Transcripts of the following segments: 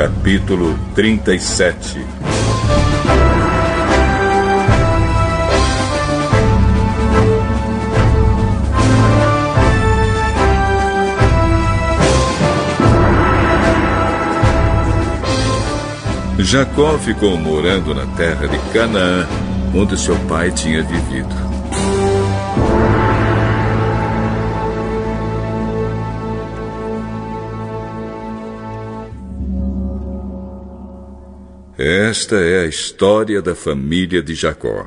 Capítulo 37 Jacó ficou morando na terra de Canaã, onde seu pai tinha vivido. Esta é a história da família de Jacó.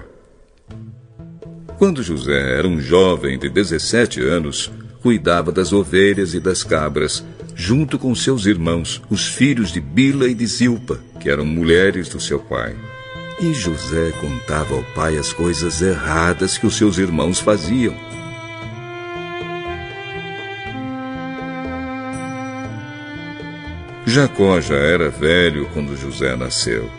Quando José era um jovem de 17 anos, cuidava das ovelhas e das cabras junto com seus irmãos, os filhos de Bila e de Zilpa, que eram mulheres do seu pai. E José contava ao pai as coisas erradas que os seus irmãos faziam. Jacó já era velho quando José nasceu,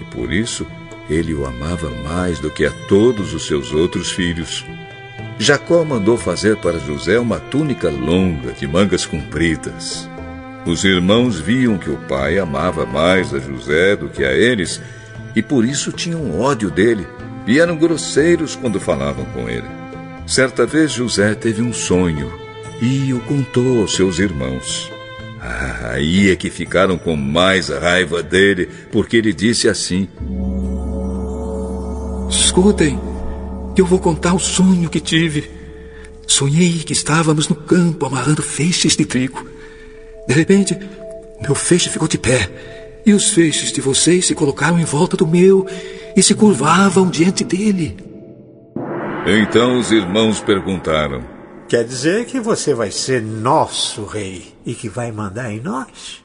e por isso ele o amava mais do que a todos os seus outros filhos. Jacó mandou fazer para José uma túnica longa de mangas compridas. Os irmãos viam que o pai amava mais a José do que a eles e por isso tinham ódio dele e eram grosseiros quando falavam com ele. Certa vez José teve um sonho e o contou aos seus irmãos. Ah, aí é que ficaram com mais raiva dele, porque ele disse assim: Escutem, eu vou contar o sonho que tive. Sonhei que estávamos no campo amarrando feixes de trigo. De repente, meu feixe ficou de pé e os feixes de vocês se colocaram em volta do meu e se curvavam diante dele. Então os irmãos perguntaram: Quer dizer que você vai ser nosso rei e que vai mandar em nós?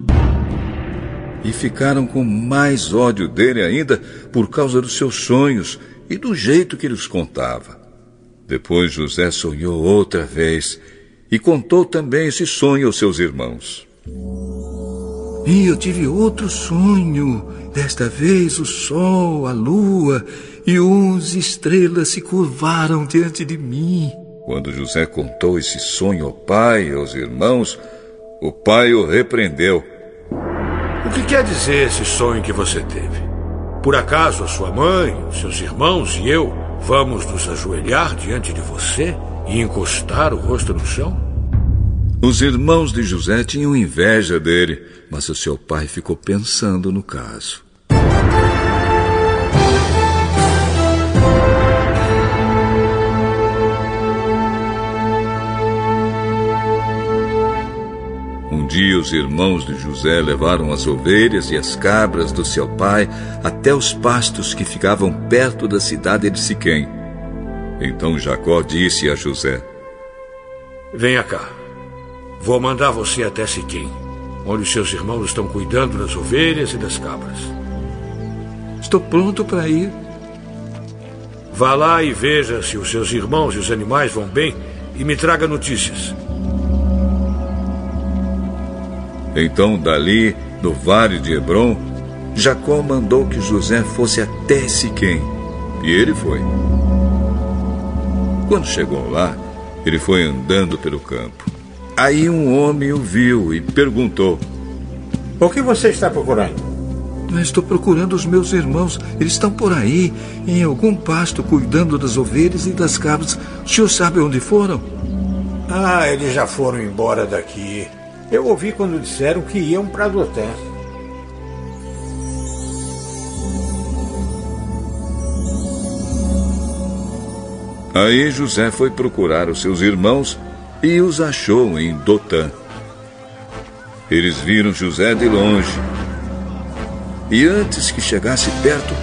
E ficaram com mais ódio dele ainda por causa dos seus sonhos e do jeito que ele os contava. Depois José sonhou outra vez e contou também esse sonho aos seus irmãos. E eu tive outro sonho. Desta vez o sol, a lua e onze estrelas se curvaram diante de mim. Quando José contou esse sonho ao pai e aos irmãos, o pai o repreendeu. O que quer dizer esse sonho que você teve? Por acaso a sua mãe, seus irmãos e eu vamos nos ajoelhar diante de você e encostar o rosto no chão? Os irmãos de José tinham inveja dele, mas o seu pai ficou pensando no caso. Os irmãos de José levaram as ovelhas e as cabras do seu pai até os pastos que ficavam perto da cidade de Siquém. Então Jacó disse a José: Venha cá. Vou mandar você até Siquém, onde seus irmãos estão cuidando das ovelhas e das cabras. Estou pronto para ir. Vá lá e veja se os seus irmãos e os animais vão bem e me traga notícias. Então, dali, no vale de Hebron, Jacó mandou que José fosse até Siquém. E ele foi. Quando chegou lá, ele foi andando pelo campo. Aí um homem o viu e perguntou: O que você está procurando? Estou procurando os meus irmãos. Eles estão por aí, em algum pasto, cuidando das ovelhas e das cabras. O senhor sabe onde foram? Ah, eles já foram embora daqui. Eu ouvi quando disseram que iam para Dotã. Aí José foi procurar os seus irmãos e os achou em Dotã. Eles viram José de longe. E antes que chegasse perto,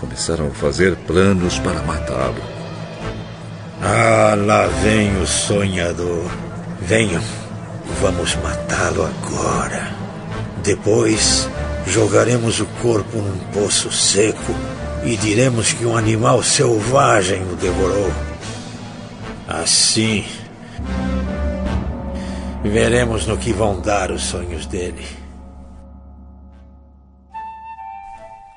começaram a fazer planos para matá-lo. Ah, lá vem o sonhador. Venham. Vamos matá-lo agora. Depois, jogaremos o corpo num poço seco e diremos que um animal selvagem o devorou. Assim, veremos no que vão dar os sonhos dele.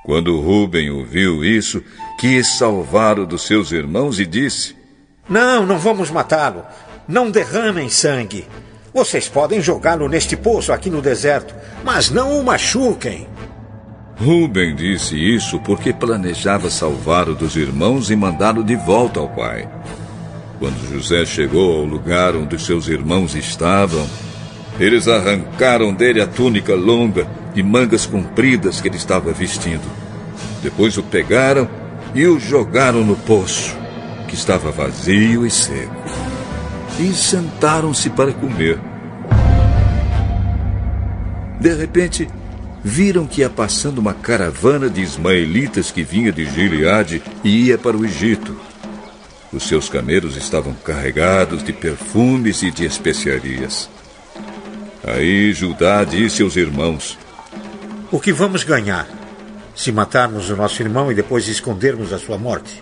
Quando Rubem ouviu isso, quis salvá-lo dos seus irmãos e disse: Não, não vamos matá-lo. Não derramem sangue. Vocês podem jogá-lo neste poço aqui no deserto, mas não o machuquem. Rubem disse isso porque planejava salvar o dos irmãos e mandá-lo de volta ao pai. Quando José chegou ao lugar onde seus irmãos estavam, eles arrancaram dele a túnica longa e mangas compridas que ele estava vestindo. Depois o pegaram e o jogaram no poço, que estava vazio e seco. E sentaram-se para comer. De repente, viram que ia passando uma caravana de ismaelitas que vinha de Gileade e ia para o Egito. Os seus camelos estavam carregados de perfumes e de especiarias. Aí Judá disse aos irmãos: O que vamos ganhar se matarmos o nosso irmão e depois escondermos a sua morte?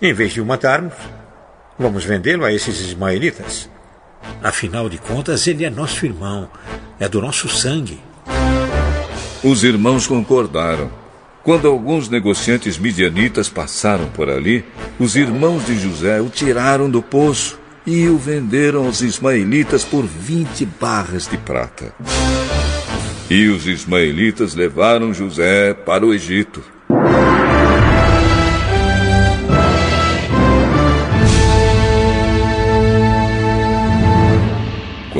Em vez de o matarmos, vamos vendê-lo a esses ismaelitas. Afinal de contas, ele é nosso irmão, é do nosso sangue. Os irmãos concordaram. Quando alguns negociantes midianitas passaram por ali, os irmãos de José o tiraram do poço e o venderam aos ismaelitas por 20 barras de prata. E os ismaelitas levaram José para o Egito.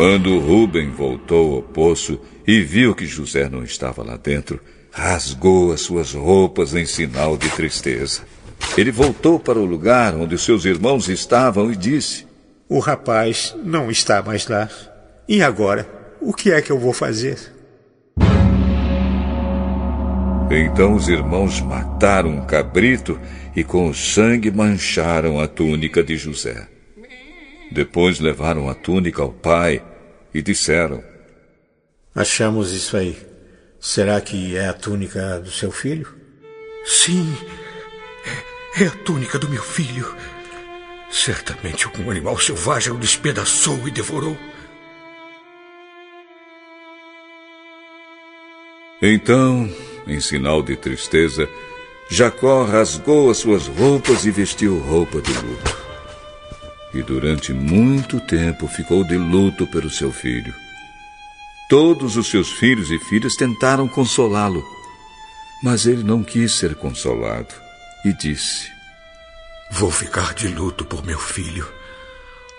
Quando Rubem voltou ao poço e viu que José não estava lá dentro, rasgou as suas roupas em sinal de tristeza. Ele voltou para o lugar onde seus irmãos estavam e disse: O rapaz não está mais lá. E agora? O que é que eu vou fazer? Então os irmãos mataram um cabrito e com o sangue mancharam a túnica de José. Depois levaram a túnica ao pai e disseram: Achamos isso aí. Será que é a túnica do seu filho? Sim, é, é a túnica do meu filho. Certamente algum animal selvagem o despedaçou e devorou. Então, em sinal de tristeza, Jacó rasgou as suas roupas e vestiu roupa de luto e durante muito tempo ficou de luto pelo seu filho. Todos os seus filhos e filhas tentaram consolá-lo, mas ele não quis ser consolado e disse: Vou ficar de luto por meu filho,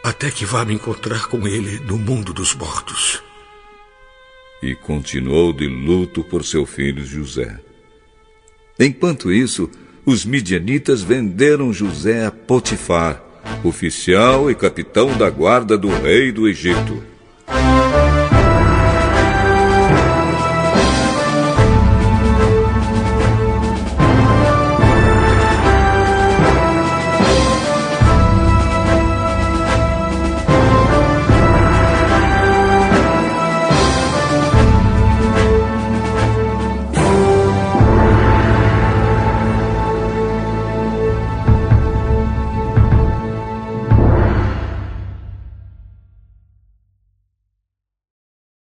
até que vá me encontrar com ele no mundo dos mortos. E continuou de luto por seu filho José. Enquanto isso, os midianitas venderam José a Potifar, oficial e capitão da guarda do rei do Egito.